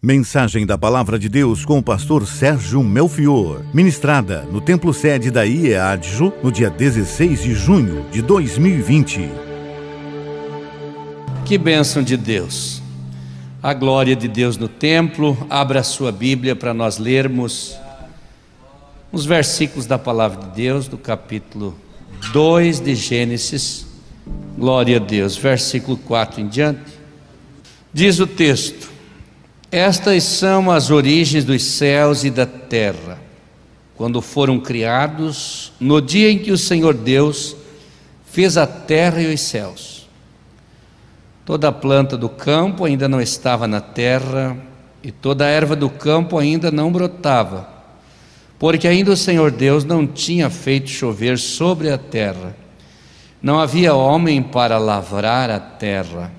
Mensagem da Palavra de Deus com o pastor Sérgio Melfior. Ministrada no Templo Sede da IEADJO no dia 16 de junho de 2020. Que bênção de Deus. A glória de Deus no templo. Abra a sua Bíblia para nós lermos os versículos da Palavra de Deus do capítulo 2 de Gênesis. Glória a Deus. Versículo 4 em diante. Diz o texto estas são as origens dos céus e da terra, quando foram criados, no dia em que o Senhor Deus fez a terra e os céus. Toda a planta do campo ainda não estava na terra, e toda a erva do campo ainda não brotava, porque ainda o Senhor Deus não tinha feito chover sobre a terra. Não havia homem para lavrar a terra.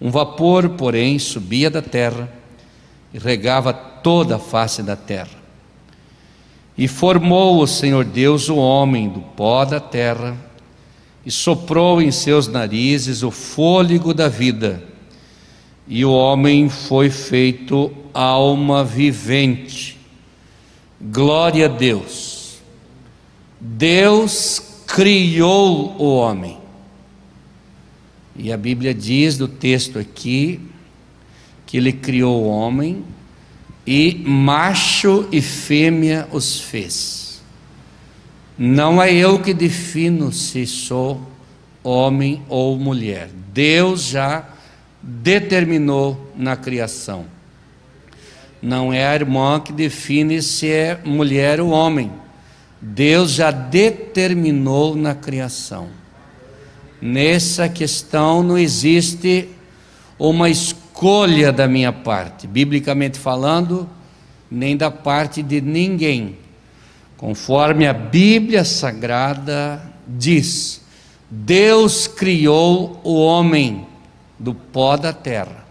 Um vapor, porém, subia da terra e regava toda a face da terra. E formou o Senhor Deus o homem do pó da terra, e soprou em seus narizes o fôlego da vida, e o homem foi feito alma vivente. Glória a Deus. Deus criou o homem. E a Bíblia diz do texto aqui que ele criou o homem e macho e fêmea os fez. Não é eu que defino se sou homem ou mulher. Deus já determinou na criação. Não é a irmã que define se é mulher ou homem. Deus já determinou na criação. Nessa questão não existe uma escolha da minha parte, biblicamente falando, nem da parte de ninguém. Conforme a Bíblia Sagrada diz, Deus criou o homem do pó da terra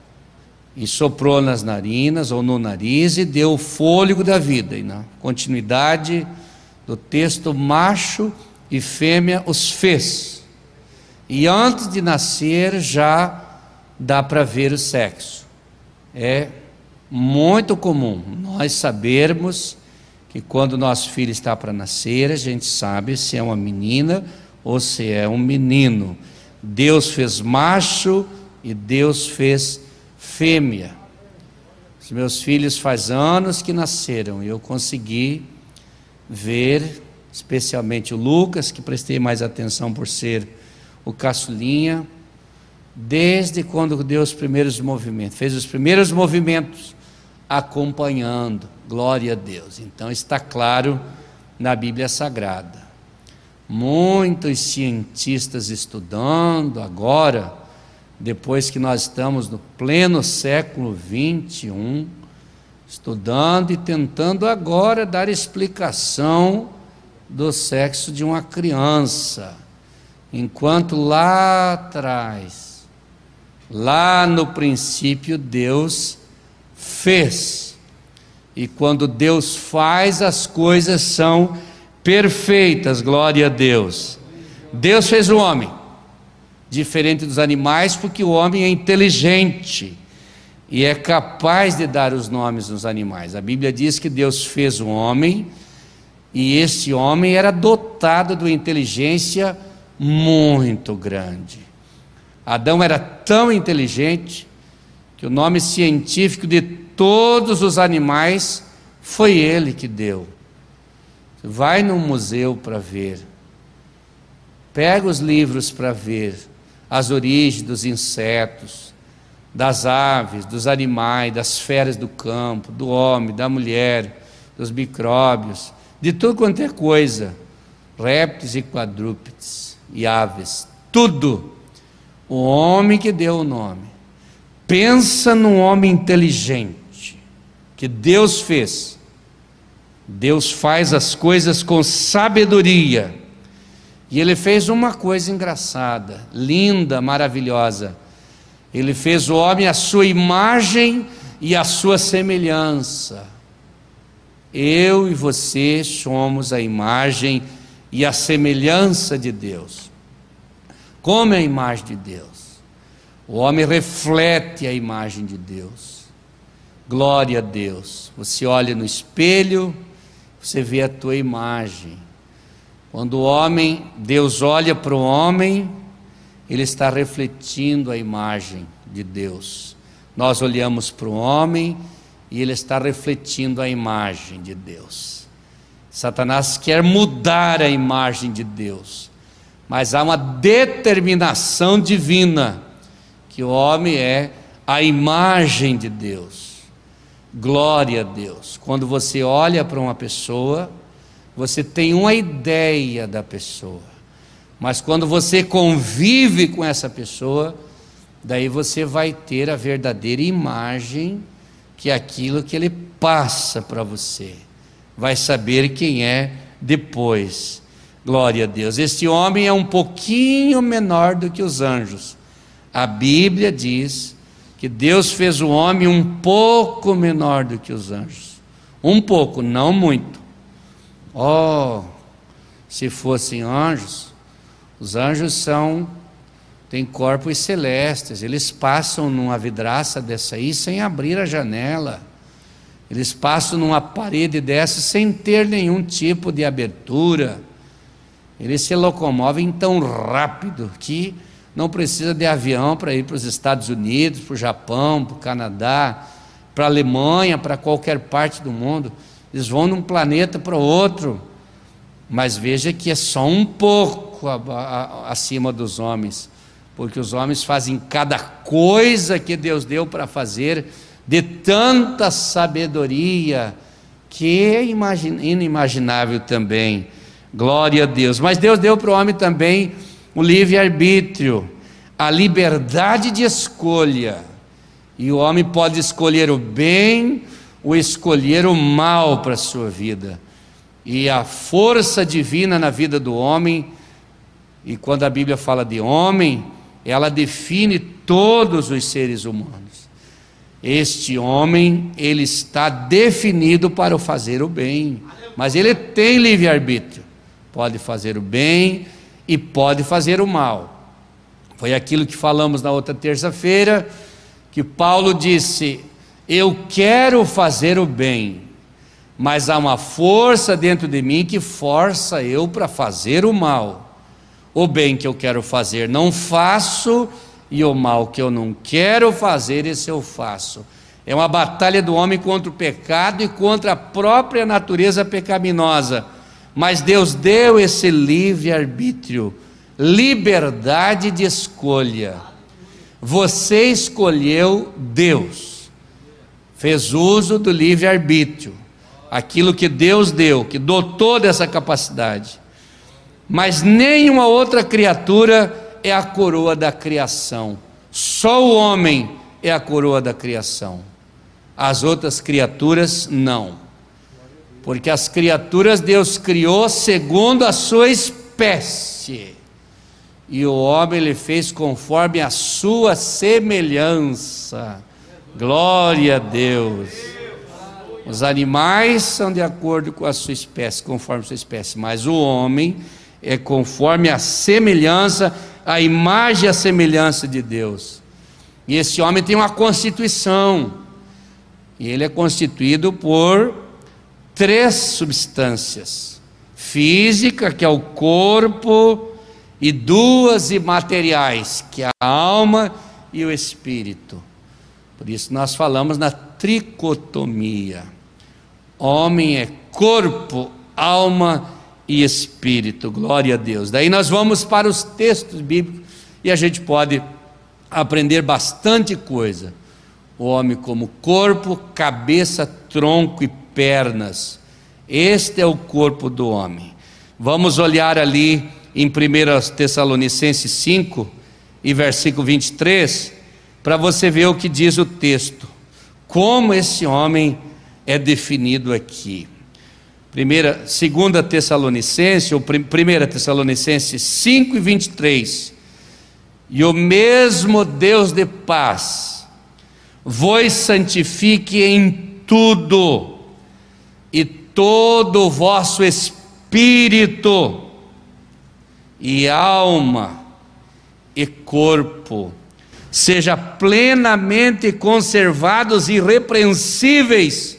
e soprou nas narinas ou no nariz e deu o fôlego da vida. E na continuidade do texto, macho e fêmea os fez e antes de nascer já dá para ver o sexo. É muito comum nós sabermos que quando nosso filho está para nascer, a gente sabe se é uma menina ou se é um menino. Deus fez macho e Deus fez fêmea. Os meus filhos faz anos que nasceram e eu consegui ver, especialmente o Lucas, que prestei mais atenção por ser o caçulinha, desde quando deu os primeiros movimentos, fez os primeiros movimentos acompanhando, glória a Deus. Então está claro na Bíblia Sagrada. Muitos cientistas estudando agora, depois que nós estamos no pleno século 21, estudando e tentando agora dar explicação do sexo de uma criança. Enquanto lá atrás, lá no princípio, Deus fez. E quando Deus faz, as coisas são perfeitas, glória a Deus. Deus fez o homem, diferente dos animais, porque o homem é inteligente e é capaz de dar os nomes dos animais. A Bíblia diz que Deus fez o homem e esse homem era dotado de inteligência muito grande. Adão era tão inteligente que o nome científico de todos os animais foi ele que deu. Vai num museu para ver, pega os livros para ver as origens dos insetos, das aves, dos animais, das feras do campo, do homem, da mulher, dos micróbios, de tudo quanto é coisa, répteis e quadrúpedes e aves, tudo. O homem que deu o nome. Pensa num homem inteligente que Deus fez. Deus faz as coisas com sabedoria. E ele fez uma coisa engraçada, linda, maravilhosa. Ele fez o homem à sua imagem e à sua semelhança. Eu e você somos a imagem e a semelhança de Deus. Como a imagem de Deus? O homem reflete a imagem de Deus. Glória a Deus. Você olha no espelho, você vê a tua imagem. Quando o homem, Deus olha para o homem, ele está refletindo a imagem de Deus. Nós olhamos para o homem e ele está refletindo a imagem de Deus. Satanás quer mudar a imagem de Deus, mas há uma determinação divina que o homem é a imagem de Deus. Glória a Deus. Quando você olha para uma pessoa, você tem uma ideia da pessoa. Mas quando você convive com essa pessoa, daí você vai ter a verdadeira imagem que é aquilo que ele passa para você. Vai saber quem é depois. Glória a Deus. Este homem é um pouquinho menor do que os anjos. A Bíblia diz que Deus fez o homem um pouco menor do que os anjos. Um pouco, não muito. Oh, se fossem anjos, os anjos são têm corpos celestes, eles passam numa vidraça dessa aí sem abrir a janela. Eles passam numa parede dessa sem ter nenhum tipo de abertura. Eles se locomovem tão rápido que não precisa de avião para ir para os Estados Unidos, para o Japão, para o Canadá, para a Alemanha, para qualquer parte do mundo. Eles vão de um planeta para o outro. Mas veja que é só um pouco acima dos homens, porque os homens fazem cada coisa que Deus deu para fazer, de tanta sabedoria, que é inimaginável também. Glória a Deus. Mas Deus deu para o homem também o livre-arbítrio, a liberdade de escolha. E o homem pode escolher o bem ou escolher o mal para a sua vida. E a força divina na vida do homem e quando a Bíblia fala de homem, ela define todos os seres humanos. Este homem, ele está definido para fazer o bem, mas ele tem livre-arbítrio. Pode fazer o bem e pode fazer o mal. Foi aquilo que falamos na outra terça-feira, que Paulo disse: Eu quero fazer o bem, mas há uma força dentro de mim que força eu para fazer o mal. O bem que eu quero fazer não faço, e o mal que eu não quero fazer, esse eu faço. É uma batalha do homem contra o pecado e contra a própria natureza pecaminosa. Mas Deus deu esse livre-arbítrio, liberdade de escolha. Você escolheu Deus, fez uso do livre-arbítrio, aquilo que Deus deu, que dotou dessa capacidade mas nenhuma outra criatura é a coroa da criação. Só o homem é a coroa da criação. As outras criaturas não. Porque as criaturas Deus criou segundo a sua espécie. E o homem ele fez conforme a sua semelhança. Glória a Deus. Os animais são de acordo com a sua espécie, conforme a sua espécie, mas o homem é conforme a semelhança, a imagem e a semelhança de Deus. E esse homem tem uma constituição, e ele é constituído por três substâncias: física, que é o corpo, e duas imateriais, que é a alma e o espírito. Por isso nós falamos na tricotomia. Homem é corpo, alma e espírito. Glória a Deus. Daí nós vamos para os textos bíblicos e a gente pode aprender bastante coisa. O homem como corpo, cabeça, tronco e pernas. Este é o corpo do homem. Vamos olhar ali em 1 Tessalonicenses 5 e versículo 23, para você ver o que diz o texto. Como esse homem é definido aqui. Primeira, segunda Tessalonicense, ou primeira Tessalonicense 5 e 23. E o mesmo Deus de paz vos santifique em tudo, e todo o vosso espírito, e alma, e corpo, seja plenamente conservados irrepreensíveis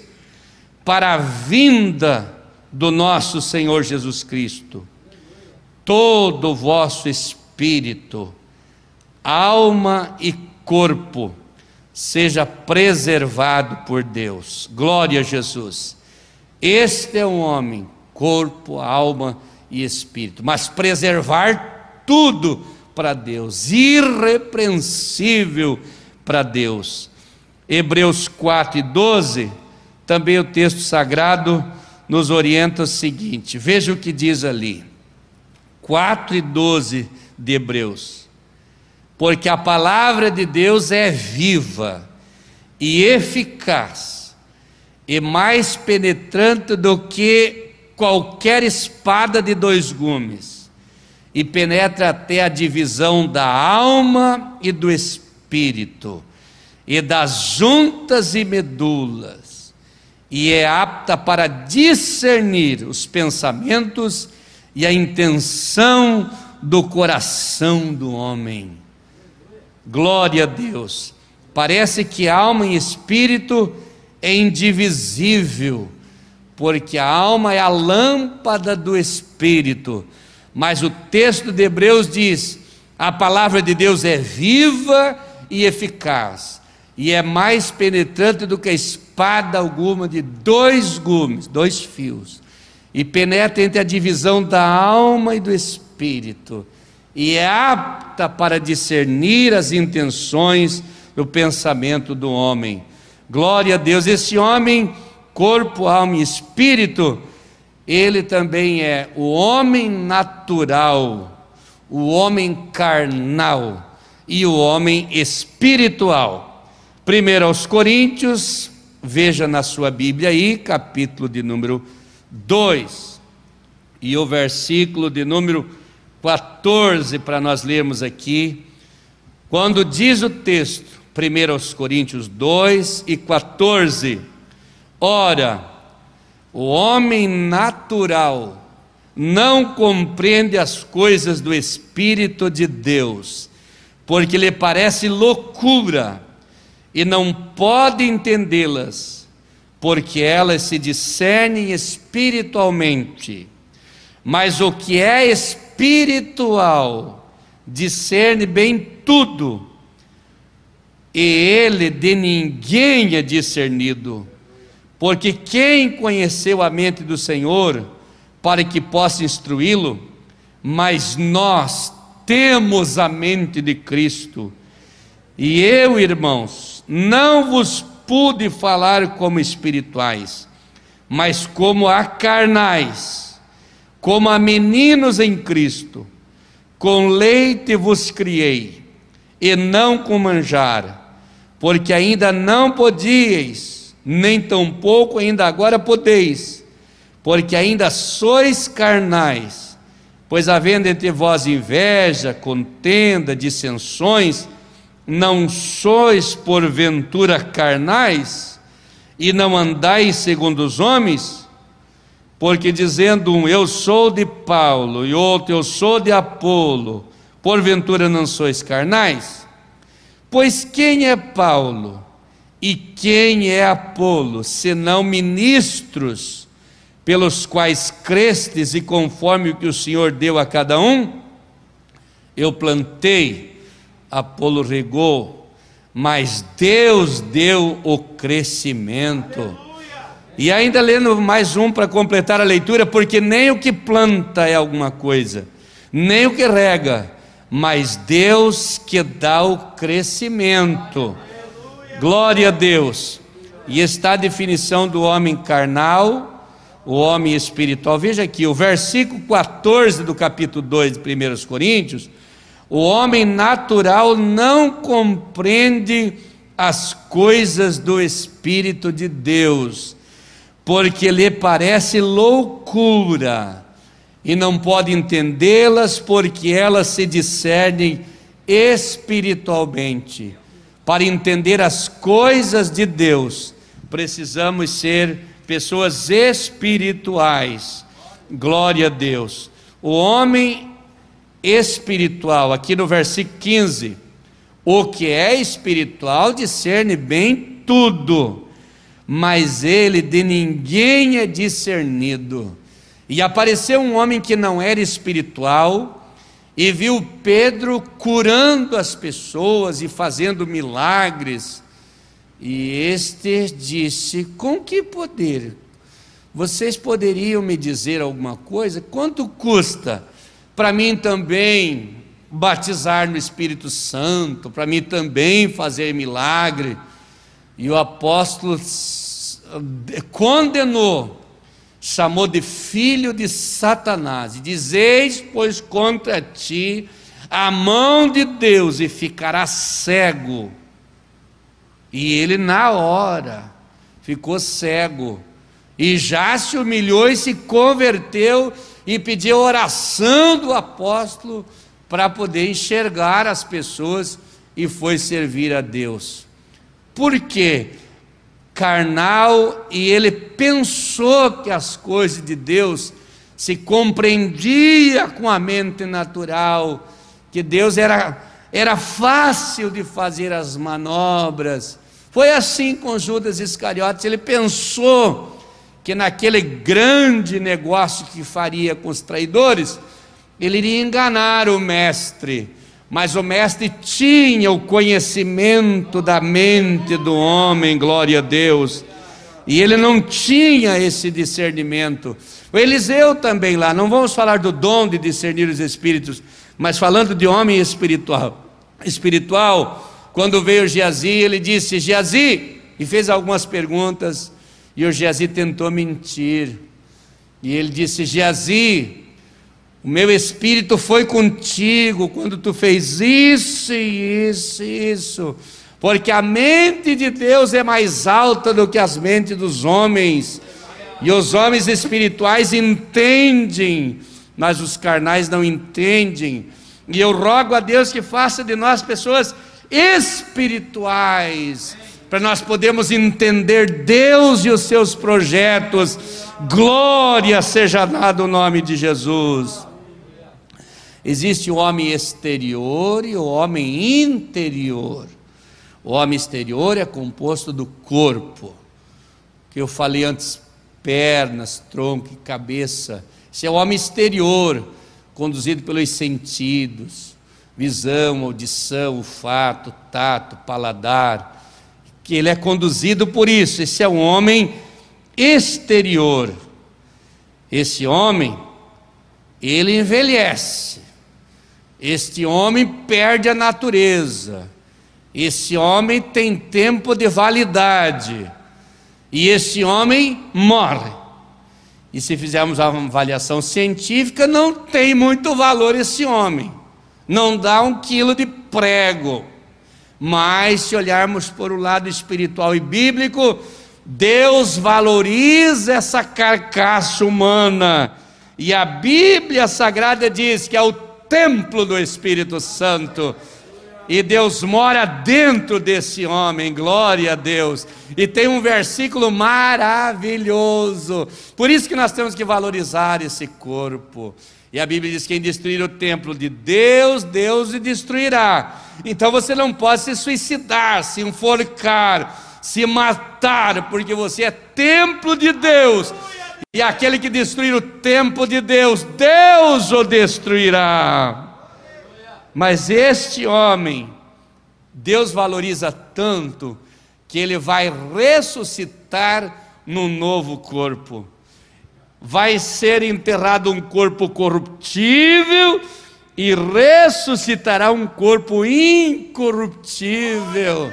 para a vinda do nosso Senhor Jesus Cristo. Todo o vosso espírito, alma e corpo seja preservado por Deus. Glória a Jesus. Este é um homem, corpo, alma e espírito, mas preservar tudo para Deus, irrepreensível para Deus. Hebreus 4 e 12, também o texto sagrado nos orienta o seguinte: veja o que diz ali, 4 e 12 de Hebreus. Porque a palavra de Deus é viva e eficaz, e mais penetrante do que qualquer espada de dois gumes e penetra até a divisão da alma e do espírito, e das juntas e medulas, e é apta para discernir os pensamentos e a intenção do coração do homem. Glória a Deus. Parece que alma e espírito é indivisível, porque a alma é a lâmpada do espírito mas o texto de Hebreus diz: a palavra de Deus é viva e eficaz, e é mais penetrante do que a espada alguma de dois gumes, dois fios, e penetra entre a divisão da alma e do espírito, e é apta para discernir as intenções do pensamento do homem. Glória a Deus, esse homem, corpo, alma e espírito, ele também é o homem natural, o homem carnal e o homem espiritual. Primeiro aos Coríntios, veja na sua Bíblia aí, capítulo de número 2, e o versículo de número 14 para nós lermos aqui, quando diz o texto, primeiro aos Coríntios 2 e 14, ora, o homem natural não compreende as coisas do Espírito de Deus, porque lhe parece loucura e não pode entendê-las, porque elas se discernem espiritualmente. Mas o que é espiritual discerne bem tudo, e ele de ninguém é discernido porque quem conheceu a mente do Senhor para que possa instruí-lo, mas nós temos a mente de Cristo. E eu, irmãos, não vos pude falar como espirituais, mas como a carnais, como a meninos em Cristo. Com leite vos criei, e não com manjar, porque ainda não podíeis nem tampouco ainda agora podeis, porque ainda sois carnais. Pois havendo entre vós inveja, contenda, dissensões, não sois porventura carnais, e não andais segundo os homens? Porque dizendo um, eu sou de Paulo, e outro, eu sou de Apolo, porventura não sois carnais? Pois quem é Paulo? E quem é Apolo, senão ministros pelos quais crestes e conforme o que o Senhor deu a cada um? Eu plantei, Apolo regou, mas Deus deu o crescimento. E ainda lendo mais um para completar a leitura, porque nem o que planta é alguma coisa, nem o que rega, mas Deus que dá o crescimento. Glória a Deus. E está a definição do homem carnal, o homem espiritual. Veja aqui, o versículo 14 do capítulo 2 de 1 Coríntios. O homem natural não compreende as coisas do Espírito de Deus, porque lhe parece loucura, e não pode entendê-las, porque elas se discernem espiritualmente. Para entender as coisas de Deus, precisamos ser pessoas espirituais. Glória a Deus. O homem espiritual, aqui no versículo 15, O que é espiritual discerne bem tudo, mas ele de ninguém é discernido. E apareceu um homem que não era espiritual e viu Pedro curando as pessoas e fazendo milagres. E este disse: Com que poder? Vocês poderiam me dizer alguma coisa? Quanto custa para mim também batizar no Espírito Santo, para mim também fazer milagre. E o apóstolo condenou, chamou de filho de Satanás, e dizeis, pois contra ti a mão de Deus e ficará cego. E ele, na hora, ficou cego, e já se humilhou e se converteu e pediu oração do apóstolo para poder enxergar as pessoas e foi servir a Deus. Por quê? Carnal e ele pensou que as coisas de Deus se compreendia com a mente natural, que Deus era era fácil de fazer as manobras. Foi assim com Judas Iscariotes, ele pensou que naquele grande negócio que faria com os traidores, ele iria enganar o mestre, mas o mestre tinha o conhecimento da mente do homem, glória a Deus, e ele não tinha esse discernimento. O Eliseu também lá, não vamos falar do dom de discernir os espíritos, mas falando de homem espiritual. Espiritual, quando veio Geazi, ele disse: Geazi, e fez algumas perguntas, e o Geazi tentou mentir. E ele disse: Geazi, o meu espírito foi contigo quando tu fez isso e isso isso. Porque a mente de Deus é mais alta do que as mentes dos homens. E os homens espirituais entendem, mas os carnais não entendem. E eu rogo a Deus que faça de nós pessoas espirituais, para nós podermos entender Deus e os seus projetos. Glória seja dado o nome de Jesus. Existe o homem exterior e o homem interior. O homem exterior é composto do corpo, que eu falei antes, pernas, tronco e cabeça. Esse é o homem exterior, conduzido pelos sentidos, visão, audição, olfato, tato, paladar, que ele é conduzido por isso. Esse é o homem exterior. Esse homem, ele envelhece este homem perde a natureza, esse homem tem tempo de validade, e esse homem morre. E se fizermos uma avaliação científica, não tem muito valor esse homem, não dá um quilo de prego. Mas se olharmos por o lado espiritual e bíblico, Deus valoriza essa carcaça humana. E a Bíblia Sagrada diz que é o templo do Espírito Santo. E Deus mora dentro desse homem, glória a Deus. E tem um versículo maravilhoso. Por isso que nós temos que valorizar esse corpo. E a Bíblia diz: quem destruir o templo de Deus, Deus o destruirá. Então você não pode se suicidar, se enforcar, se matar, porque você é templo de Deus. E aquele que destruir o templo de Deus, Deus o destruirá. Mas este homem, Deus valoriza tanto que ele vai ressuscitar num novo corpo. Vai ser enterrado um corpo corruptível e ressuscitará um corpo incorruptível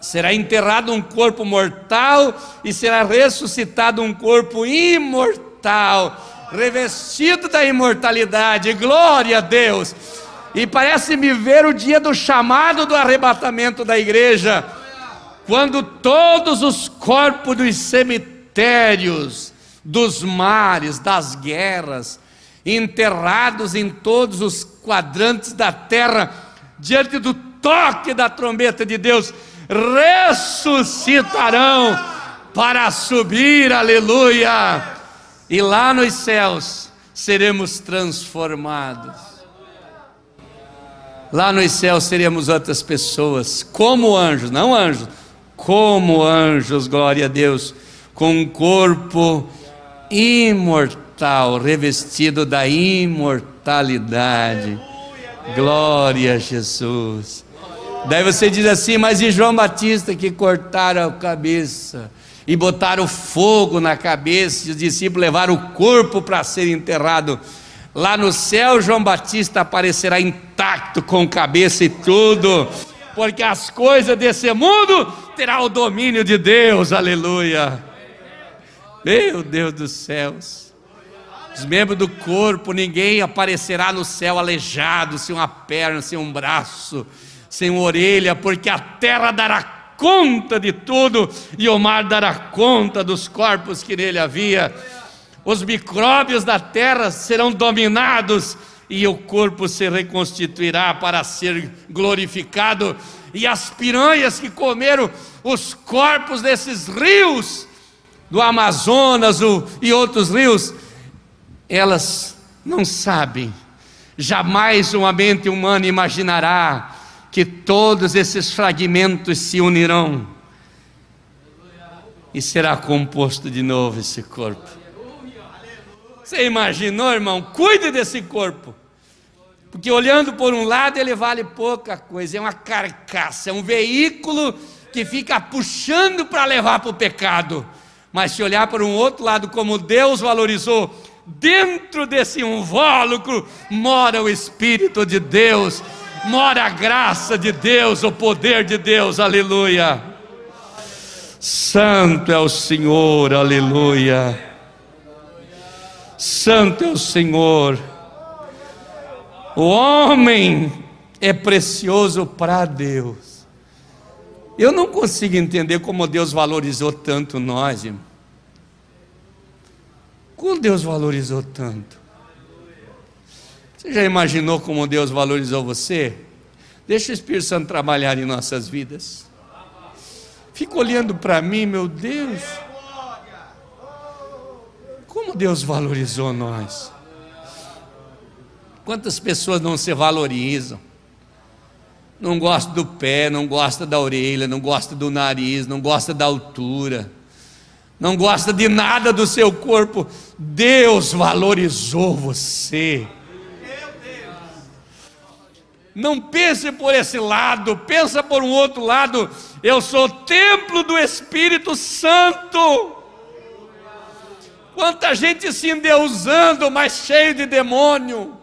será enterrado um corpo mortal e será ressuscitado um corpo imortal, revestido da imortalidade. Glória a Deus! E parece-me ver o dia do chamado do arrebatamento da igreja, quando todos os corpos dos cemitérios, dos mares, das guerras, enterrados em todos os quadrantes da terra, diante do toque da trombeta de Deus, ressuscitarão para subir, aleluia, e lá nos céus seremos transformados. Lá nos céus seremos outras pessoas, como anjos, não anjos, como anjos, glória a Deus, com um corpo imortal, revestido da imortalidade. Glória a Jesus. Daí você diz assim, mas e João Batista que cortaram a cabeça e botaram fogo na cabeça e os discípulos levaram o corpo para ser enterrado? Lá no céu, João Batista aparecerá intacto, com cabeça e tudo, porque as coisas desse mundo terá o domínio de Deus, aleluia. Meu Deus dos céus, os membros do corpo, ninguém aparecerá no céu aleijado, sem uma perna, sem um braço, sem orelha, porque a terra dará conta de tudo e o mar dará conta dos corpos que nele havia. Os micróbios da terra serão dominados e o corpo se reconstituirá para ser glorificado, e as piranhas que comeram os corpos desses rios, do Amazonas e outros rios, elas não sabem, jamais uma mente humana imaginará que todos esses fragmentos se unirão e será composto de novo esse corpo. Você imaginou, irmão? Cuide desse corpo. Porque olhando por um lado ele vale pouca coisa, é uma carcaça, é um veículo que fica puxando para levar para o pecado. Mas se olhar por um outro lado, como Deus valorizou, dentro desse invólucro mora o Espírito de Deus, mora a graça de Deus, o poder de Deus, aleluia. Santo é o Senhor, aleluia. Santo é o Senhor. O homem é precioso para Deus. Eu não consigo entender como Deus valorizou tanto nós, irmão. Como Deus valorizou tanto? Você já imaginou como Deus valorizou você? Deixa o Espírito Santo trabalhar em nossas vidas. Fica olhando para mim, meu Deus. Como Deus valorizou nós? Quantas pessoas não se valorizam? Não gosta do pé, não gosta da orelha, não gosta do nariz, não gosta da altura, não gosta de nada do seu corpo. Deus valorizou você. Não pense por esse lado, pensa por um outro lado. Eu sou templo do Espírito Santo. Quanta gente se endeusando, mas cheio de demônio.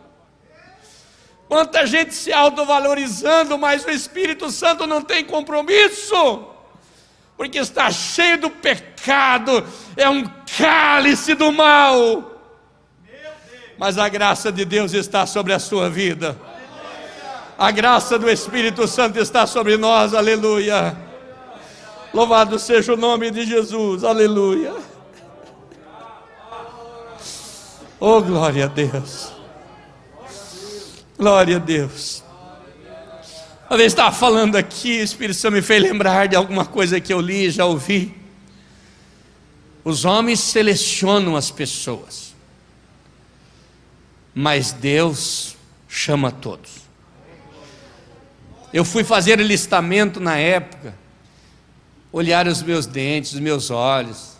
Quanta gente se autovalorizando, mas o Espírito Santo não tem compromisso. Porque está cheio do pecado, é um cálice do mal. Mas a graça de Deus está sobre a sua vida. A graça do Espírito Santo está sobre nós, aleluia. Louvado seja o nome de Jesus, aleluia. Oh, glória a Deus. Glória a Deus. Uma vez estava falando aqui, o Espírito Santo me fez lembrar de alguma coisa que eu li, já ouvi. Os homens selecionam as pessoas, mas Deus chama todos. Eu fui fazer listamento na época, olharam os meus dentes, os meus olhos,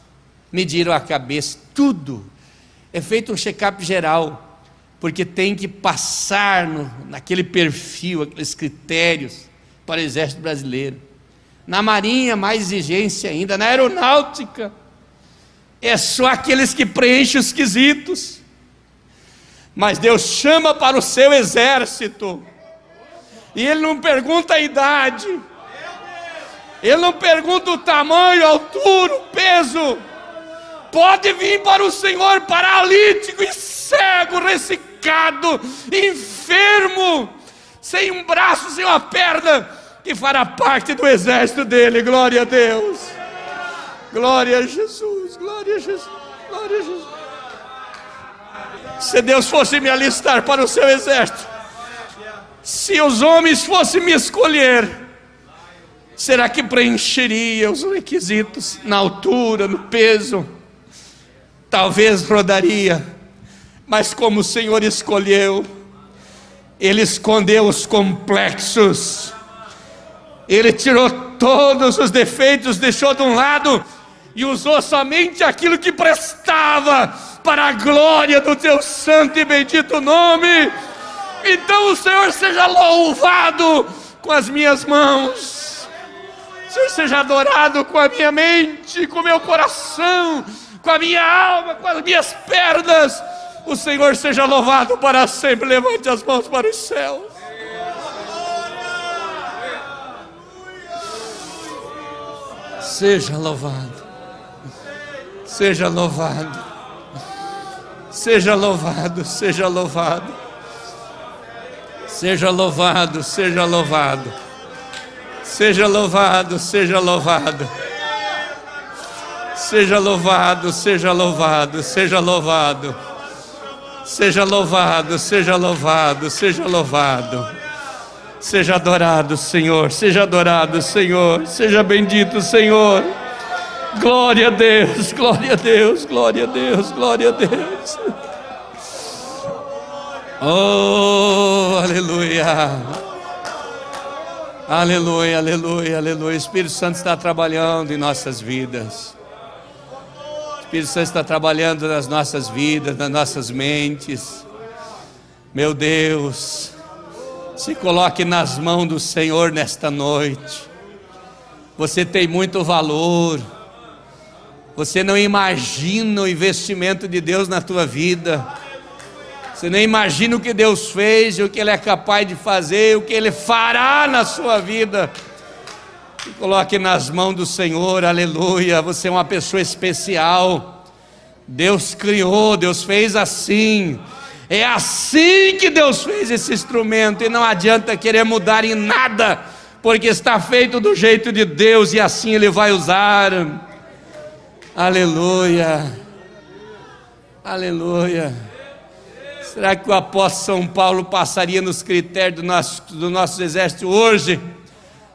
mediram a cabeça, tudo é feito um check-up geral, porque tem que passar no, naquele perfil, aqueles critérios para o Exército Brasileiro. Na Marinha, mais exigência ainda. Na Aeronáutica, é só aqueles que preenchem os quesitos. Mas Deus chama para o seu exército, e Ele não pergunta a idade, Ele não pergunta o tamanho, a altura, o peso pode vir para o Senhor paralítico e cego, ressecado, enfermo, sem um braço, sem uma perna, que fará parte do exército dele. Glória a Deus. Glória a Jesus, glória a Jesus, glória a Jesus. Se Deus fosse me alistar para o seu exército, se os homens fossem me escolher, será que preencheria os requisitos na altura, no peso? talvez rodaria, mas como o Senhor escolheu, Ele escondeu os complexos, Ele tirou todos os defeitos, deixou de um lado e usou somente aquilo que prestava para a glória do teu santo e bendito nome. Então o Senhor seja louvado com as minhas mãos, o Senhor seja adorado com a minha mente, com o meu coração, com a minha alma, com as minhas pernas. O Senhor seja louvado para sempre. Levante as mãos para os céus. Seja louvado. Seja louvado. Seja louvado, seja louvado. Seja louvado, seja louvado. Seja louvado, seja louvado. Seja louvado, seja louvado, seja louvado. Seja louvado, seja louvado, seja louvado. Seja adorado, Senhor. Seja adorado, Senhor. Seja bendito, Senhor. Glória a Deus, glória a Deus, glória a Deus, glória a Deus. Oh, aleluia. Aleluia, aleluia, aleluia. O Espírito Santo está trabalhando em nossas vidas. O Espírito Santo está trabalhando nas nossas vidas, nas nossas mentes. Meu Deus, se coloque nas mãos do Senhor nesta noite. Você tem muito valor. Você não imagina o investimento de Deus na tua vida. Você nem imagina o que Deus fez, o que Ele é capaz de fazer, o que Ele fará na sua vida. E coloque nas mãos do Senhor, aleluia. Você é uma pessoa especial. Deus criou, Deus fez assim. É assim que Deus fez esse instrumento, e não adianta querer mudar em nada, porque está feito do jeito de Deus e assim Ele vai usar. Aleluia. Aleluia. Será que o apóstolo São Paulo passaria nos critérios do nosso, do nosso exército hoje?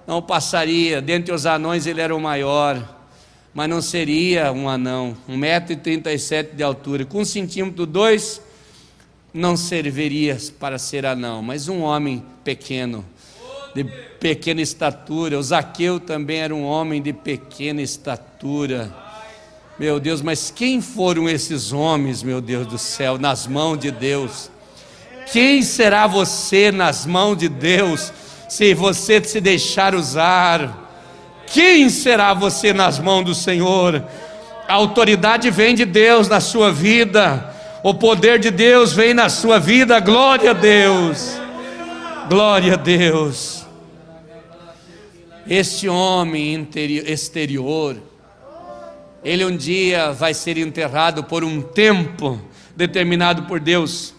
Não passaria. Dentre os anões ele era o maior. Mas não seria um anão. 1,37m de altura. Com um centímetro dois, não serviria para ser anão. Mas um homem pequeno, de pequena estatura. O Zaqueu também era um homem de pequena estatura meu Deus, mas quem foram esses homens, meu Deus do céu, nas mãos de Deus? Quem será você nas mãos de Deus, se você se deixar usar? Quem será você nas mãos do Senhor? A autoridade vem de Deus na sua vida, o poder de Deus vem na sua vida, glória a Deus, glória a Deus. Este homem interior, exterior, ele um dia vai ser enterrado por um tempo determinado por Deus.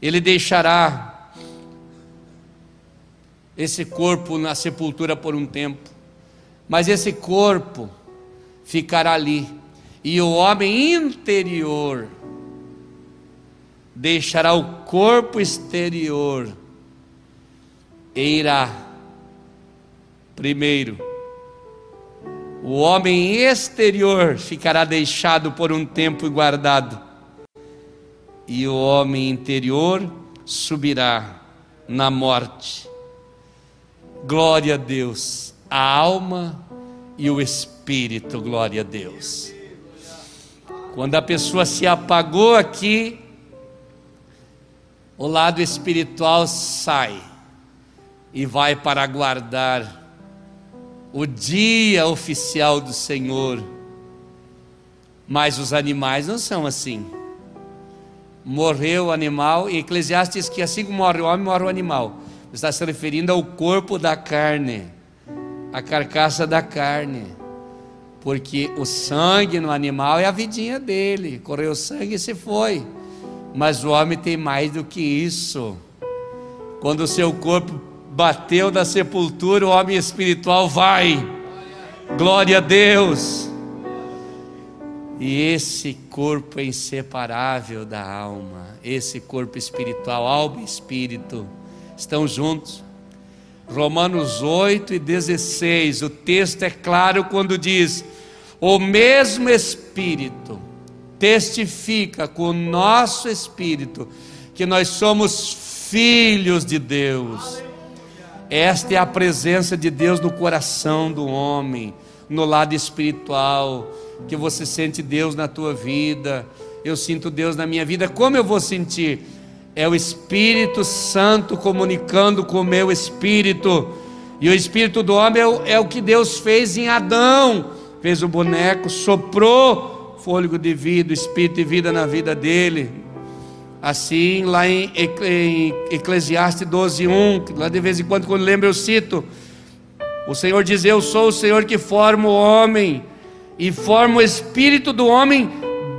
Ele deixará esse corpo na sepultura por um tempo, mas esse corpo ficará ali, e o homem interior deixará o corpo exterior e irá primeiro o homem exterior ficará deixado por um tempo e guardado, e o homem interior subirá na morte. Glória a Deus, a alma e o espírito, glória a Deus. Quando a pessoa se apagou aqui, o lado espiritual sai e vai para guardar o dia oficial do Senhor. Mas os animais não são assim. Morreu o animal, e Eclesiastes diz que assim como morre o homem, morre o animal. Está se referindo ao corpo da carne, a carcaça da carne. Porque o sangue no animal é a vidinha dele, correu sangue e se foi. Mas o homem tem mais do que isso. Quando o seu corpo bateu da sepultura, o homem espiritual vai. Glória a Deus. E esse corpo é inseparável da alma, esse corpo espiritual, alma e espírito, estão juntos. Romanos 8 e 16, o texto é claro quando diz: O mesmo Espírito testifica com o nosso espírito que nós somos filhos de Deus. Esta é a presença de Deus no coração do homem, no lado espiritual, que você sente Deus na tua vida. Eu sinto Deus na minha vida. Como eu vou sentir? É o Espírito Santo comunicando com o meu espírito. E o espírito do homem é o, é o que Deus fez em Adão. Fez o boneco, soprou fôlego de vida, espírito de vida na vida dele. Assim, lá em, Eclesiastes 12, 1, lá de vez em quando, quando lembro, eu cito. O Senhor diz: Eu sou o Senhor que forma o homem, e forma o espírito do homem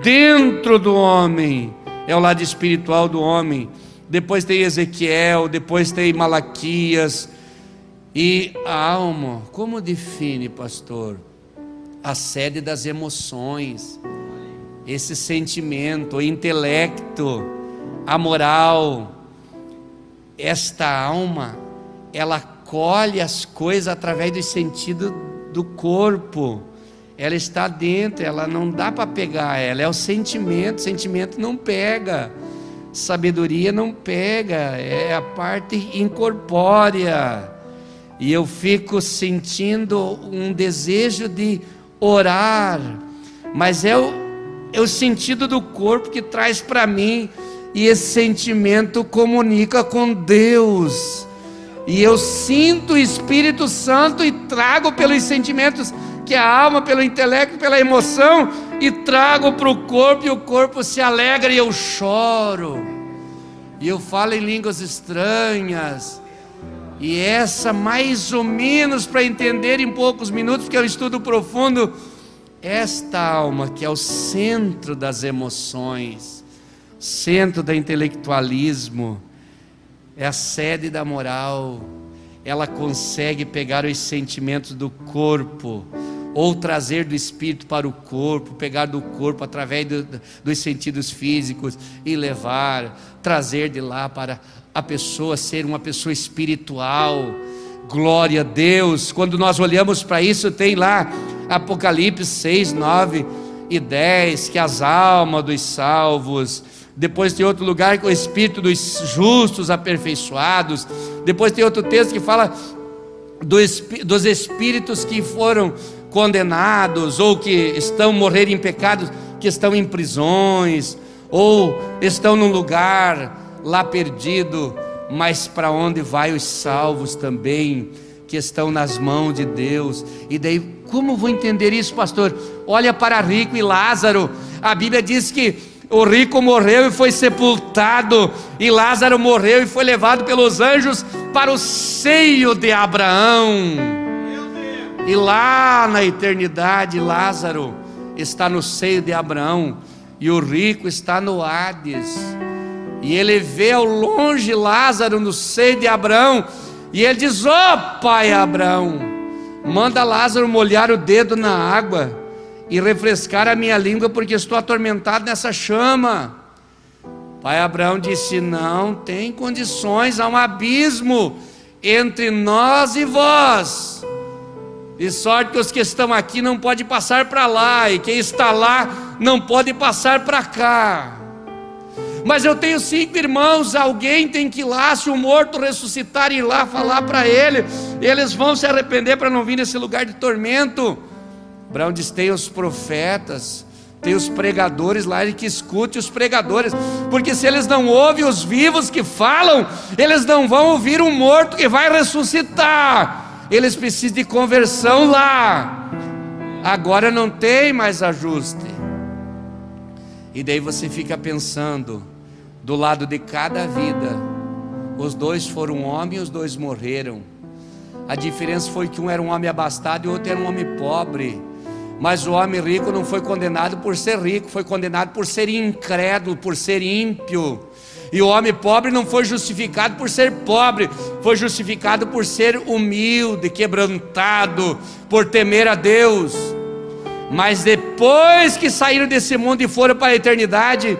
dentro do homem. É o lado espiritual do homem. Depois tem Ezequiel, depois tem Malaquias. E a alma, como define, pastor? A sede das emoções, esse sentimento, o intelecto a moral. Esta alma, ela colhe as coisas através do sentido do corpo. Ela está dentro, ela não dá para pegar ela, é o sentimento, sentimento não pega. Sabedoria não pega, é a parte incorpórea. E eu fico sentindo um desejo de orar, mas é o, é o sentido do corpo que traz para mim e esse sentimento comunica com Deus. E eu sinto o Espírito Santo e trago pelos sentimentos que a alma, pelo intelecto, pela emoção, e trago para o corpo, e o corpo se alegra e eu choro. E eu falo em línguas estranhas. E essa, mais ou menos, para entender em poucos minutos, porque é um estudo profundo, esta alma que é o centro das emoções centro do intelectualismo, é a sede da moral. Ela consegue pegar os sentimentos do corpo, ou trazer do espírito para o corpo, pegar do corpo através do, dos sentidos físicos e levar, trazer de lá para a pessoa ser uma pessoa espiritual. Glória a Deus. Quando nós olhamos para isso, tem lá Apocalipse 6, 9 e 10, que as almas dos salvos depois tem outro lugar que o espírito dos justos aperfeiçoados. Depois tem outro texto que fala dos espíritos que foram condenados ou que estão morrer em pecados, que estão em prisões ou estão num lugar lá perdido, mas para onde vai os salvos também? que estão nas mãos de Deus. E daí, como vou entender isso, pastor? Olha para Rico e Lázaro. A Bíblia diz que o rico morreu e foi sepultado, e Lázaro morreu e foi levado pelos anjos para o seio de Abraão. E lá na eternidade, Lázaro está no seio de Abraão, e o rico está no Hades. E ele vê ao longe Lázaro no seio de Abraão, e ele diz: Ó oh, pai Abraão, manda Lázaro molhar o dedo na água e refrescar a minha língua, porque estou atormentado nessa chama. Pai Abraão disse: Não tem condições, há um abismo entre nós e vós. De sorte que os que estão aqui não podem passar para lá, e quem está lá não pode passar para cá. Mas eu tenho cinco irmãos, alguém tem que ir lá, se o morto ressuscitar, ir lá falar para ele, eles vão se arrepender para não vir nesse lugar de tormento. Brown diz: tem os profetas, tem os pregadores lá, e que escute os pregadores, porque se eles não ouvem os vivos que falam, eles não vão ouvir um morto que vai ressuscitar. Eles precisam de conversão lá. Agora não tem mais ajuste. E daí você fica pensando, do lado de cada vida, os dois foram homens os dois morreram. A diferença foi que um era um homem abastado e o outro era um homem pobre. Mas o homem rico não foi condenado por ser rico, foi condenado por ser incrédulo, por ser ímpio. E o homem pobre não foi justificado por ser pobre, foi justificado por ser humilde, quebrantado, por temer a Deus. Mas depois que saíram desse mundo e foram para a eternidade,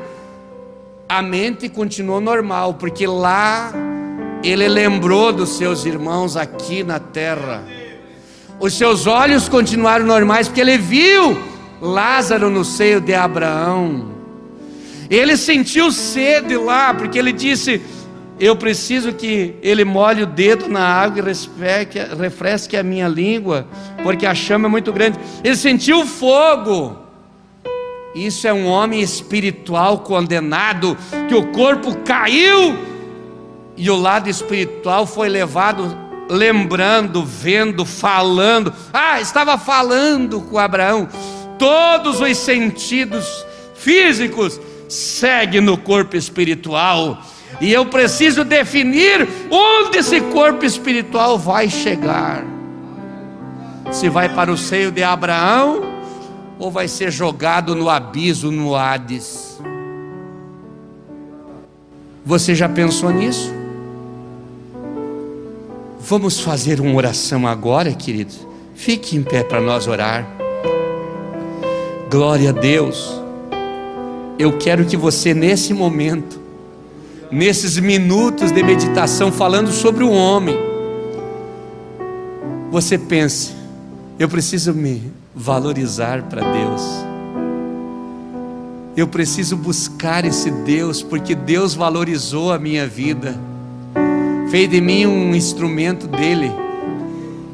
a mente continuou normal, porque lá ele lembrou dos seus irmãos aqui na terra os seus olhos continuaram normais, porque ele viu Lázaro no seio de Abraão. Ele sentiu sede lá, porque ele disse: Eu preciso que ele molhe o dedo na água e refresque, a minha língua, porque a chama é muito grande. Ele sentiu fogo. Isso é um homem espiritual condenado, que o corpo caiu e o lado espiritual foi levado lembrando, vendo, falando. Ah, estava falando com Abraão. Todos os sentidos físicos seguem no corpo espiritual. E eu preciso definir onde esse corpo espiritual vai chegar. Se vai para o seio de Abraão ou vai ser jogado no abismo, no Hades. Você já pensou nisso? Vamos fazer uma oração agora, queridos. Fique em pé para nós orar. Glória a Deus. Eu quero que você, nesse momento, nesses minutos de meditação, falando sobre o homem, você pense: eu preciso me valorizar para Deus. Eu preciso buscar esse Deus, porque Deus valorizou a minha vida, fez de mim um instrumento dele.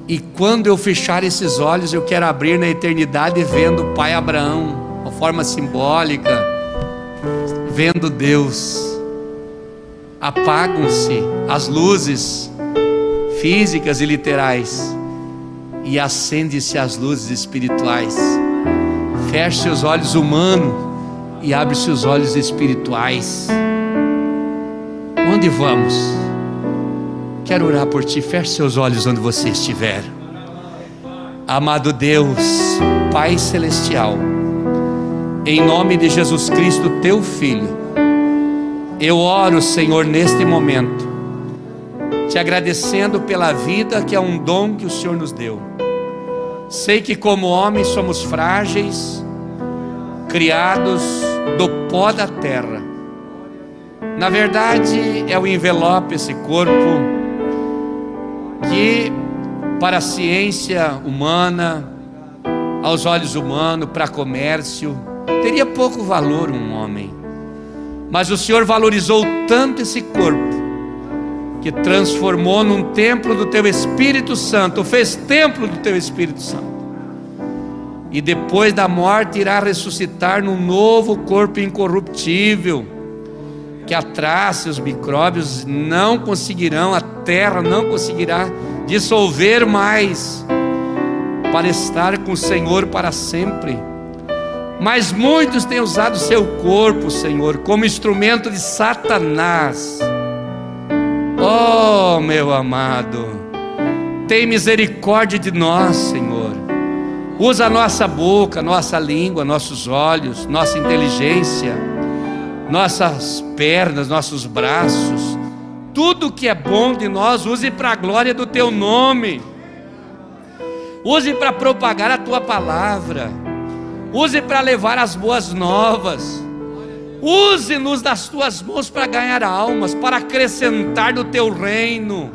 E quando eu fechar esses olhos, eu quero abrir na eternidade vendo o pai Abraão, uma forma simbólica, vendo Deus. Apagam-se as luzes físicas e literais e acende-se as luzes espirituais. Feche seus olhos humanos e abre seus olhos espirituais. Onde vamos? Quero orar por ti. Feche seus olhos onde você estiver. Amado Deus, Pai Celestial, em nome de Jesus Cristo, teu Filho, eu oro, Senhor, neste momento, te agradecendo pela vida que é um dom que o Senhor nos deu Sei que, como homens, somos frágeis, criados do pó da terra. Na verdade, é o envelope, esse corpo, que para a ciência humana, aos olhos humanos, para comércio, teria pouco valor um homem. Mas o Senhor valorizou tanto esse corpo, que transformou num templo do teu Espírito Santo, fez templo do teu Espírito Santo. E depois da morte irá ressuscitar num novo corpo incorruptível, que a traça, os micróbios não conseguirão, a terra não conseguirá dissolver mais, para estar com o Senhor para sempre. Mas muitos têm usado seu corpo, Senhor, como instrumento de Satanás Oh, meu amado, tem misericórdia de nós, Senhor. Usa a nossa boca, nossa língua, nossos olhos, nossa inteligência, nossas pernas, nossos braços, tudo que é bom de nós, use para a glória do teu nome. Use para propagar a tua palavra. Use para levar as boas novas. Use-nos das tuas mãos para ganhar almas, para acrescentar no teu reino.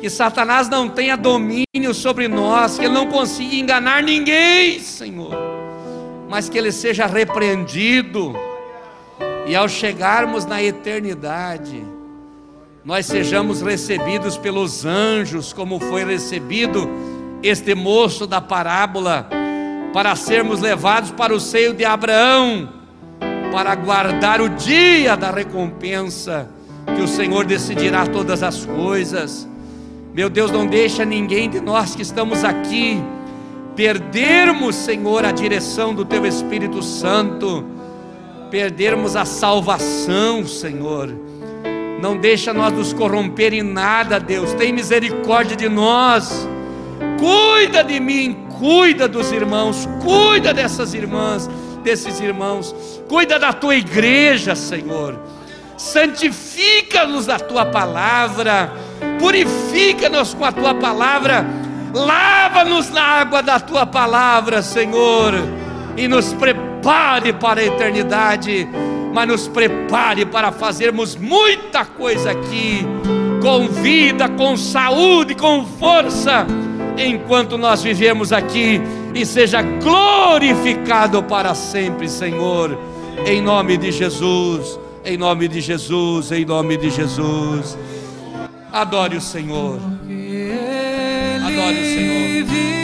Que Satanás não tenha domínio sobre nós, que ele não consiga enganar ninguém, Senhor, mas que ele seja repreendido. E ao chegarmos na eternidade, nós sejamos recebidos pelos anjos, como foi recebido este moço da parábola, para sermos levados para o seio de Abraão para guardar o dia da recompensa, que o Senhor decidirá todas as coisas. Meu Deus, não deixa ninguém de nós que estamos aqui perdermos, Senhor, a direção do Teu Espírito Santo, perdermos a salvação, Senhor. Não deixa nós nos corromper em nada, Deus. Tem misericórdia de nós. Cuida de mim, cuida dos irmãos, cuida dessas irmãs desses irmãos, cuida da tua igreja, Senhor. Santifica-nos da tua palavra, purifica-nos com a tua palavra, lava-nos na água da tua palavra, Senhor, e nos prepare para a eternidade, mas nos prepare para fazermos muita coisa aqui, com vida, com saúde, com força, enquanto nós vivemos aqui e seja glorificado para sempre, Senhor, em nome de Jesus. Em nome de Jesus, em nome de Jesus. Adore o Senhor. Adore o Senhor.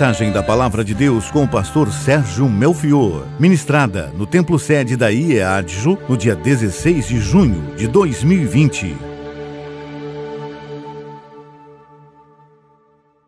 Mensagem da Palavra de Deus com o pastor Sérgio Melfior. Ministrada no Templo Sede da IEADJU no dia 16 de junho de 2020.